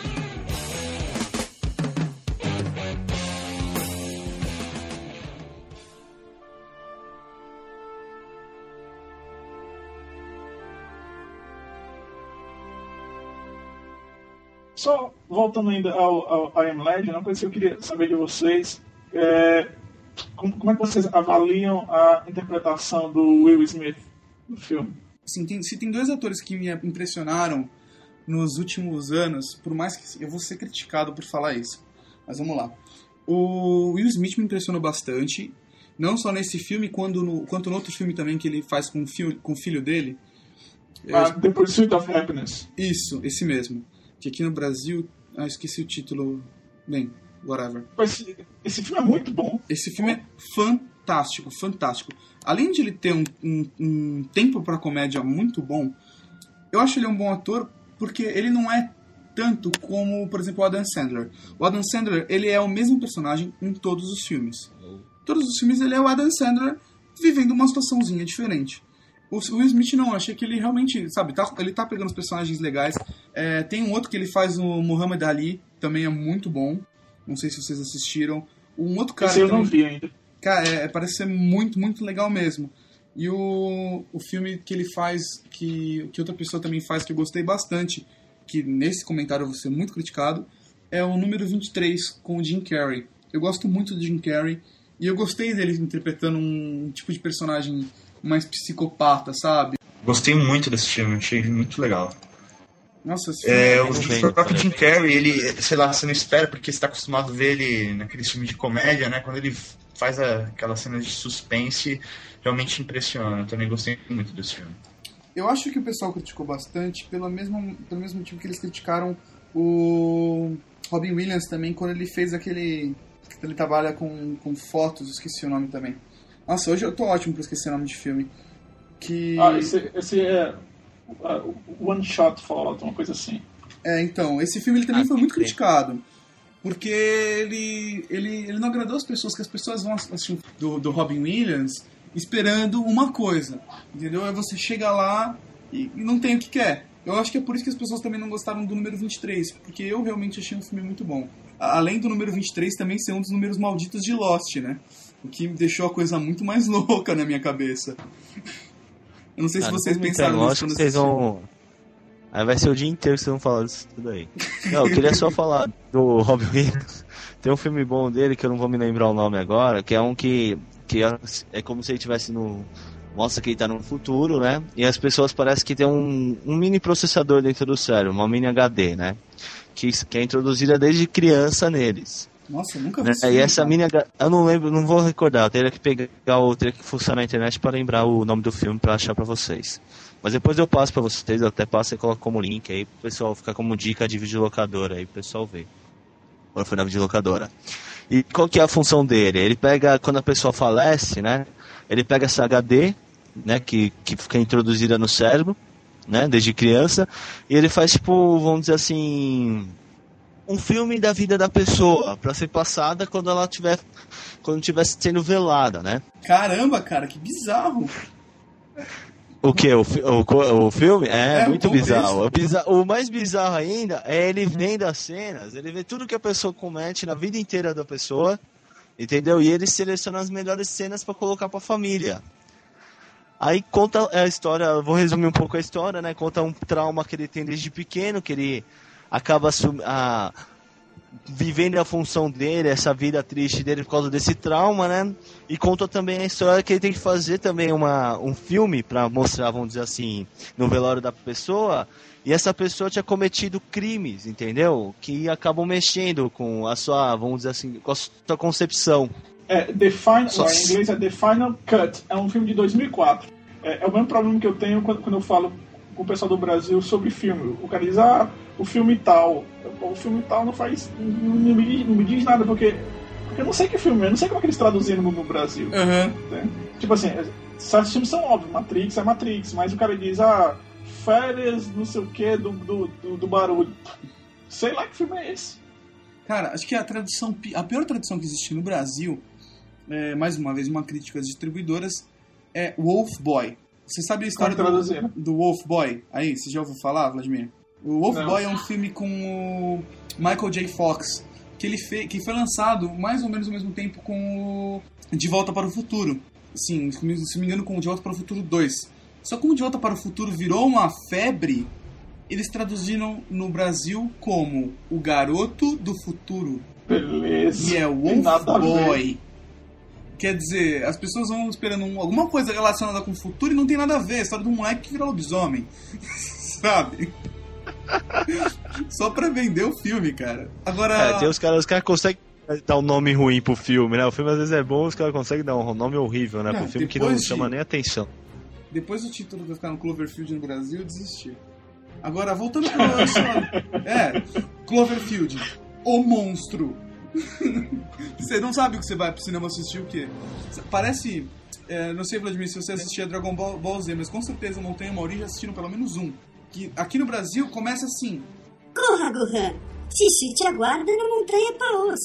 Só voltando ainda ao, ao I Am Legend, uma coisa que eu queria saber de vocês é como, como é que vocês avaliam a interpretação do Will Smith no filme? Assim, tem- se tem dois atores que me impressionaram nos últimos anos, por mais que eu vou ser criticado por falar isso, mas vamos lá. O Will Smith me impressionou bastante, não só nesse filme, quando no, quanto no outro filme também que ele faz com o filho, com o filho dele. Ah, The Pursuit of Happiness. Isso, esse mesmo. Que aqui no Brasil, ah, esqueci o título. Bem, whatever. Esse, esse filme é muito bom. Esse filme é fantástico, fantástico. Além de ele ter um, um- um tempo para comédia muito bom, eu acho ele um bom ator porque ele não é tanto como, por exemplo, o Adam Sandler. O Adam Sandler, ele é o mesmo personagem em todos os filmes. Todos os filmes ele é o Adam Sandler vivendo uma situaçãozinha diferente. O Will Smith não, achei que ele realmente, sabe, tá, ele tá pegando os personagens legais. É, tem um outro que ele faz o Muhammad Ali, também é muito bom. Não sei se vocês assistiram. Um outro cara Esse eu não vi ainda. Cara, é, parece ser muito, muito legal mesmo. E o, o filme que ele faz, que, que outra pessoa também faz, que eu gostei bastante, que nesse comentário eu vou ser muito criticado, é o número 23, com o Jim Carrey. Eu gosto muito do Jim Carrey, e eu gostei dele interpretando um tipo de personagem mais psicopata, sabe? Gostei muito desse filme, achei muito legal. Nossa, esse filme É, é o bem, o próprio. Jim Carrey, ele, sei lá, você não espera porque você tá acostumado a ver ele naqueles filmes de comédia, né? Quando ele faz a- aquelas cenas de suspense, realmente impressiona. Eu também gostei muito desse filme. Eu acho que o pessoal criticou bastante pelo mesmo, pelo mesmo motivo que eles criticaram o Robin Williams também quando ele fez aquele. Ele trabalha com, com fotos, esqueci o nome também. Nossa, hoje eu tô ótimo pra esquecer o nome de filme. Que. Ah, esse, esse é uh, One Shot Fallout, uma coisa assim. É, então, esse filme ele também Ah, foi muito criticado. Porque ele, ele, ele não agradou as pessoas, que as pessoas vão assistir do, do Robin Williams esperando uma coisa. Entendeu? Aí você chega lá e, e não tem o que quer. Eu acho que é por isso que as pessoas também não gostaram do número 23, porque eu realmente achei um filme muito bom. A- Além do número 23 também ser um dos números malditos de Lost, né? O que deixou a coisa muito mais <laughs> louca na minha cabeça. Eu não sei se Ah, vocês não me pensaram nisso acho que vocês vão. Aí vai ser o dia inteiro que vocês vão falar disso tudo aí. Não, eu queria só <laughs> falar do Robin Williams. Tem um filme bom dele que eu não vou me lembrar o nome agora, que é um que, que é, é como se ele estivesse no. Mostra que ele tá no futuro, né? E as pessoas parecem que tem um, um mini processador dentro do cérebro, uma mini HD, né? Que, que é introduzida desde criança neles. Nossa, nunca vi Né? esse E essa H... Eu não lembro, não vou recordar. Eu teria que pegar o. Teria que fuçar na internet para lembrar o nome do filme para achar para vocês. Mas depois eu passo para vocês, eu até passo e coloco como link aí pro pessoal ficar como dica de videolocadora aí pro pessoal ver. Agora foi na videolocadora. E qual que é a função dele? Ele pega, quando a pessoa falece, né? Ele pega essa HD, né? Que, que fica introduzida no cérebro, né? Desde criança. E ele faz tipo, vamos dizer assim um filme da vida da pessoa para ser passada quando ela tiver quando tiver sendo velada, né? Caramba, cara, que bizarro. O que? O, o, o filme? É, É, muito bizarro. O, biza- o mais bizarro ainda é ele vendo as cenas, ele vê tudo que a pessoa comete na vida inteira da pessoa, entendeu? E ele seleciona as melhores cenas pra colocar pra família. Aí conta a história, vou resumir um pouco a história, né? Conta um trauma que ele tem desde pequeno, que ele acaba a- vivendo a função dele, essa vida triste dele por causa desse trauma, né? E conta também a história que ele tem que fazer também uma, um filme pra mostrar, vamos dizer assim, no velório da pessoa. E essa pessoa tinha cometido crimes, entendeu? Que acabam mexendo com a sua, vamos dizer assim, com a sua concepção. É, The Final, Só- em inglês é The Final Cut, é um filme de 2004. É, é o mesmo problema que eu tenho quando, quando eu falo o pessoal do Brasil sobre filme. O cara diz, ah, o filme tal. O filme tal não faz. não, me, diz- não me diz nada, porque, porque eu não sei que filme é, não sei como é que eles traduziram no, Brasil. Aham. né? Tipo assim, certos filmes são óbvios, Matrix é Matrix, mas o cara diz, ah, férias, não sei o que, do, do, do, do barulho. Sei lá que filme é esse. Cara, acho que a tradução, a pior tradução que existe no Brasil, é, mais uma vez uma crítica às distribuidoras, é Wolf Boy. Você sabe a história do, do Wolf Boy? Aí, você já ouviu falar, Vladimir? O Wolf Não. Boy é um filme com o Michael J. Fox, que ele fe, que foi lançado mais ou menos ao mesmo tempo com o De Volta para o Futuro. Sim, se me se não me engano, com o De Volta para o Futuro 2. Só que como De Volta para o Futuro virou uma febre, eles traduziram no Brasil como O Garoto do Futuro. Beleza. E é Wolf. Boy. Quer dizer, as pessoas vão esperando um- alguma coisa relacionada com o futuro e não tem nada a ver. A história de um moleque que vira lobisomem. <laughs> Sabe? Só pra vender o filme, cara. Agora. É, tem os caras, os caras conseguem dar um nome ruim pro filme, né? O filme às vezes é bom, os caras conseguem dar um nome horrível, né? Não, pro filme que não de- chama nem atenção. Depois do título vai ficar no Cloverfield no Brasil, eu desisti. Agora, voltando pro. <laughs> É, Cloverfield. O monstro. <laughs> você não sabe o que você vai pro cinema assistir o quê? Parece. é, não sei, Vladimir, se você assistia Dragon Ball, Ball Z, mas com certeza o Montanha e o Mauri já assistiram pelo menos um. Que aqui no Brasil começa assim. Corra, Gohan! Xixi te aguarda na montanha Paus.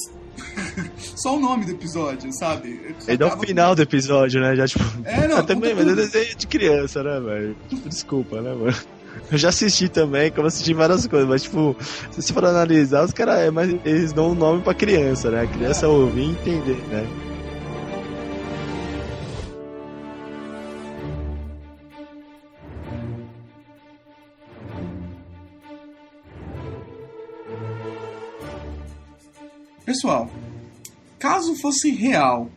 <laughs> Só o nome do episódio, sabe? Ele dá o final do episódio, né? Já, tipo. É, não, <laughs> também, mas é tudo. desenho de criança, né, velho? Desculpa, né, mano? Eu já assisti também, como assisti várias coisas, mas tipo, se você for analisar, os caras é, mas eles dão um nome pra criança, né? A criança ouvir e entender, né? Pessoal, caso fosse real,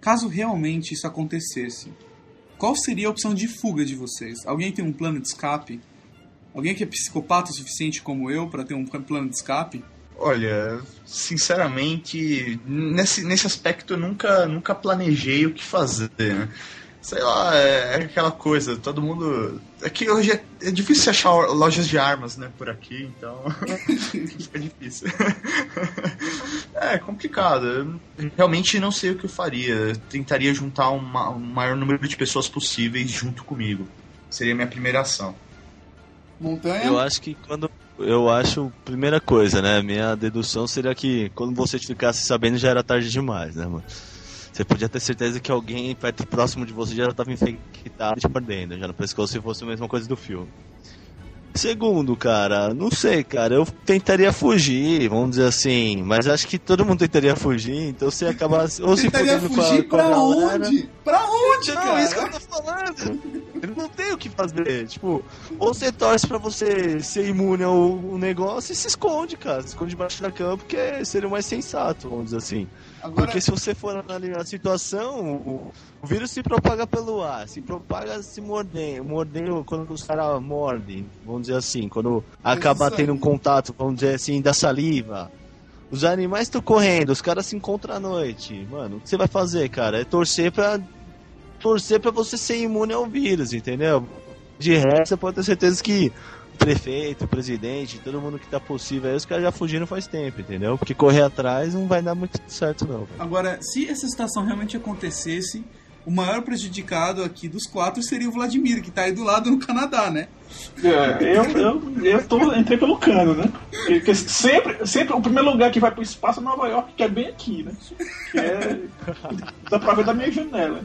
caso realmente isso acontecesse, qual seria a opção de fuga de vocês? Alguém tem um plano de escape? Alguém que é psicopata o suficiente como eu para ter um plano de escape? Olha, sinceramente, nesse, nesse aspecto eu nunca, nunca planejei o que fazer, né? Sei lá, é, é aquela coisa, todo mundo. É que hoje é, é difícil achar lojas de armas, né, por aqui, então. <laughs> fica difícil. <laughs> é complicado. Eu realmente não sei o que eu faria. Eu tentaria juntar uma- o maior número de pessoas possíveis junto comigo. Seria a minha primeira ação. Montanha? Eu acho que quando. Eu acho, primeira coisa, né? Minha dedução seria que quando você ficasse sabendo já era tarde demais, né, mano? Você podia ter certeza que alguém perto próximo de você já estava infectado e te mordendo, já no pescoço se fosse a mesma coisa do filme. Segundo, cara, não sei, cara, eu tentaria fugir, vamos dizer assim, mas acho que todo mundo tentaria fugir, então você acaba <laughs> ou se Tentaria fudendo com a- fugir com a pra galera. onde? Pra onde, Não, cara? isso que eu tô falando. Eu não tenho o que fazer. Tipo, ou você torce pra você ser imune ao, ao negócio e se esconde, cara. Se esconde debaixo da cama, porque seria o mais sensato, vamos dizer assim. Agora, Porque se você for analisar a situação, o, o vírus se propaga pelo ar, se propaga se mordendo, mordendo quando os caras mordem, vamos dizer assim, quando acaba tendo um contato, vamos dizer assim, da saliva. Os animais estão correndo, os caras se encontram à noite. Mano, o que você vai fazer, cara? É torcer pra. Torcer pra você ser imune ao vírus, entendeu? De resto, você pode ter certeza que prefeito, presidente, todo mundo que tá possível aí, os caras já fugiram faz tempo, entendeu? Porque correr atrás não vai dar muito certo, não. agora, se essa situação realmente acontecesse, o maior prejudicado aqui dos quatro seria o Vladimir, que tá aí do lado no Canadá, né? É, eu, eu, eu tô, entrei pelo cano, né? Porque sempre, sempre o primeiro lugar que vai pro espaço é Nova York, que é bem aqui, né? Que é. dá pra ver da minha janela.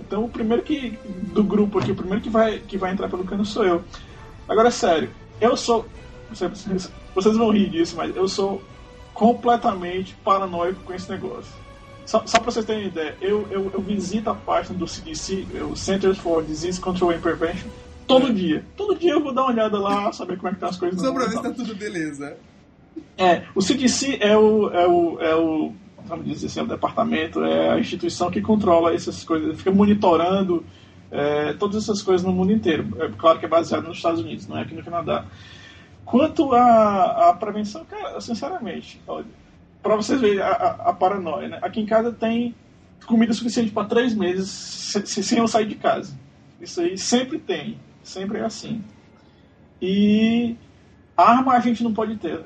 Então o primeiro que. do grupo aqui, o primeiro que vai, que vai entrar pelo cano sou eu. Agora, sério, eu sou. Vocês, vocês vão rir disso, mas eu sou completamente paranoico com esse negócio. Só, só pra vocês terem ideia, eu, eu, eu visito a página do CDC, o Centers for Disease Control and Prevention, todo É. dia. Todo dia eu vou dar uma olhada lá, saber como é que tá as coisas. Só pra ver se tá tudo beleza. É, o CDC é o, é o, é o vamos dizer assim, é o departamento, é a instituição que controla essas coisas, fica monitorando é, todas essas coisas no mundo inteiro. É claro que é baseado nos Estados Unidos, não é aqui no Canadá. Quanto à prevenção, cara, sinceramente, pra vocês verem a, a- a paranoia, né? Aqui em casa tem comida suficiente para três meses se- se- sem eu sair de casa. Isso aí sempre tem, sempre é assim. E arma a gente não pode ter.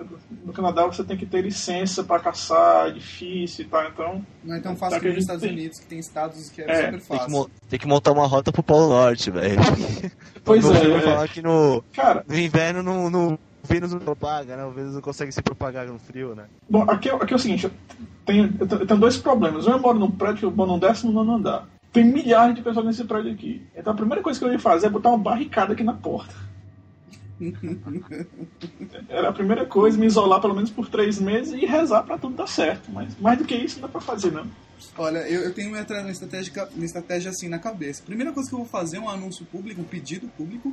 No Canadá você tem que ter licença para caçar, é difícil e tal, então. Não é tão fácil Tá que nos Estados tem. Unidos, que tem estados que é, É, super Tem que, fácil. tem que montar uma rota pro Polo Norte, velho. <laughs> Pois é, vou é. falar que no, Cara, no inverno não, não, o vírus não propaga, né? O vírus não consegue se propagar no frio, né? bom, aqui, é- aqui é o seguinte, eu tenho, eu tenho- eu tenho dois problemas. Um eu moro num prédio que eu moro num décimo nono andar. Tem milhares de pessoas nesse prédio aqui. Então a primeira coisa que eu ia fazer é botar uma barricada aqui na porta. Era a primeira coisa, me isolar pelo menos por três meses e rezar pra tudo dar certo. Mas mais do que isso não dá pra fazer, não. Olha, eu, eu tenho uma, tra- uma estratégia, uma estratégia assim na cabeça. Primeira coisa que eu vou fazer é um anúncio público, um pedido público.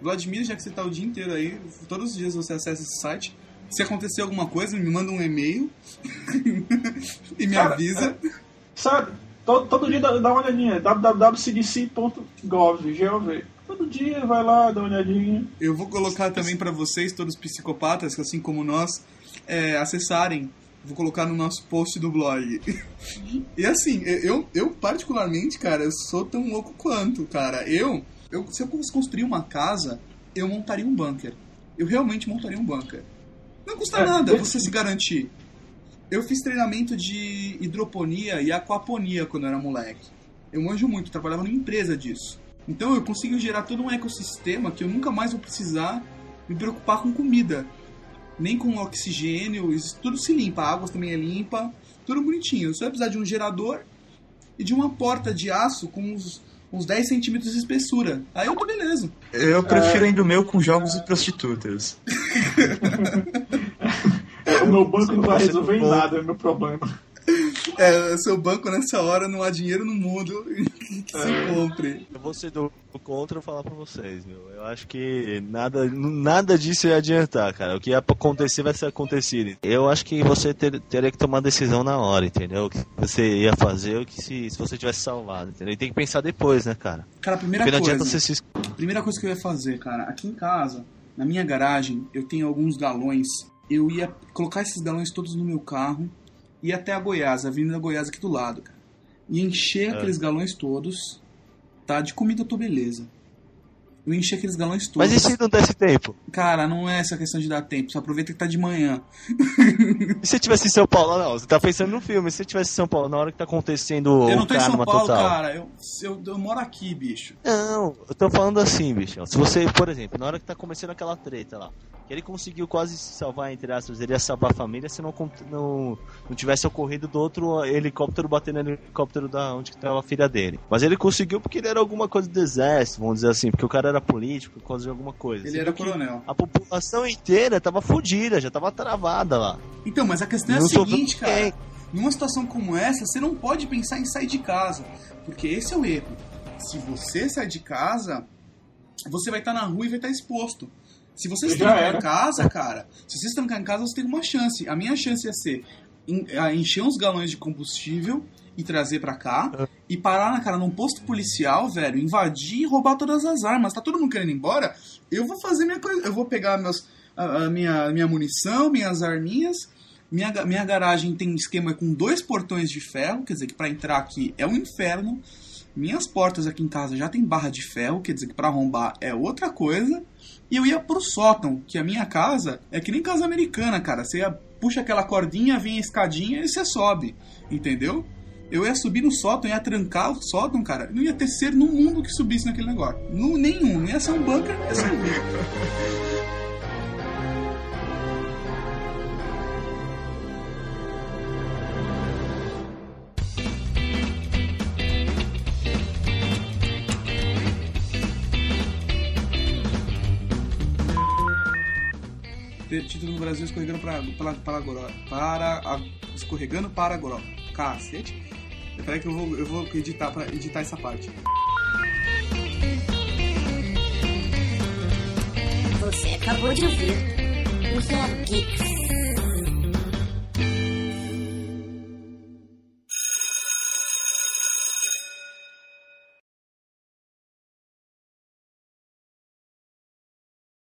Vladimir, já que você tá o dia inteiro aí, todos os dias você acessa esse site. Se acontecer alguma coisa, me manda um e-mail <laughs> e me Cara, avisa. Sabe? Todo, todo dia dá, dá uma olhadinha. www.cdc.gov, GOV. Todo dia vai lá, dá uma olhadinha. Eu vou colocar também para vocês, todos psicopatas, que assim como nós, é, acessarem. Vou colocar no nosso post do blog. e assim, eu, eu particularmente, cara, eu sou tão louco quanto, cara. Eu, eu se eu fosse construir uma casa, eu montaria um bunker. Eu realmente montaria um bunker. Não custa É, nada você se garantir. Eu fiz treinamento de hidroponia e aquaponia quando eu era moleque. Eu manjo muito, trabalhava numa empresa disso. Então eu consigo gerar todo um ecossistema que eu nunca mais vou precisar me preocupar com comida. Nem com oxigênio, isso tudo se limpa, a água também é limpa, tudo bonitinho. Eu só ia precisar de um gerador e de uma porta de aço com uns, uns 10 centímetros de espessura. Aí eu tô beleza. Eu prefiro ainda o meu com jogos e prostitutas. <laughs> É, o meu banco não vai resolver em nada, é meu problema. É, seu banco nessa hora não há dinheiro no mundo <laughs> que se compre. Eu vou ser do contra falar pra vocês, meu. Eu acho que nada, nada disso ia adiantar, cara. O que ia acontecer vai ser acontecido. Eu acho que você ter- teria que tomar decisão na hora, entendeu? O que você ia fazer, o que se, se você tivesse salvado, entendeu? E tem que pensar depois, né, cara? Cara, a primeira Porque coisa. você se Primeira coisa que eu ia fazer, cara, aqui em casa, na minha garagem, eu tenho alguns galões. Eu ia colocar esses galões todos no meu carro, ir até a Goiás, a Avenida Goiás aqui do lado, cara. E encher É. aqueles galões todos, tá? De comida eu tô beleza. Eu encher aqueles galões todos. Mas e se não desse tempo? Cara, não é essa questão de dar tempo, só aproveita que tá de manhã. <laughs> E se tivesse em São Paulo? Não, você tá pensando no filme. Se tivesse em São Paulo, na hora que tá acontecendo eu não tô em São Paulo, total. cara. Eu, eu, eu moro aqui, bicho. Não, eu tô falando assim, bicho. Se você, por exemplo, na hora que tá começando aquela treta lá, que ele conseguiu quase se salvar, entre aspas, ele ia salvar a família se não, não, não tivesse ocorrido do outro helicóptero batendo no helicóptero da onde que tava a filha dele. Mas ele conseguiu porque ele era alguma coisa do exército, vamos dizer assim, porque o cara era político, por causa de alguma coisa. Ele Você era coronel. A população inteira tava fodida, já tava travada lá. Então, mas a questão é a Não seguinte, cara. ninguém. Numa situação como essa, você não pode pensar em sair de casa. Porque esse é o erro. Se você sair de casa, você vai estar na rua e vai estar exposto. Se você se Já trancar em casa, cara, se você se trancar em casa, você tem uma chance. A minha chance ia ser en- a encher uns galões de combustível e trazer pra cá É. e parar na cara num posto policial, velho, invadir e roubar todas as armas. Tá todo mundo querendo ir embora? Eu vou fazer minha coisa, eu vou pegar meus a, a minha minha munição, minhas arminhas. Minha, minha garagem tem um esquema com dois portões de ferro, quer dizer que pra entrar aqui é um inferno. Minhas portas aqui em casa já tem barra de ferro, quer dizer que pra arrombar é outra coisa. E eu ia pro sótão, que a minha casa é que nem casa americana, cara. Você puxa aquela cordinha, vem a escadinha e você sobe, entendeu? Eu ia subir no sótão, ia trancar o sótão, cara. Não ia ter ser no mundo que subisse naquele negócio. Nenhum. Não ia ser um bunker, ia ser um Ter <laughs> título no Brasil escorregando para, para, para, Goró- para a- escorregando para Goró. Cacete. Peraí que eu vou, eu vou editar para editar essa parte. Você acabou de ouvir o.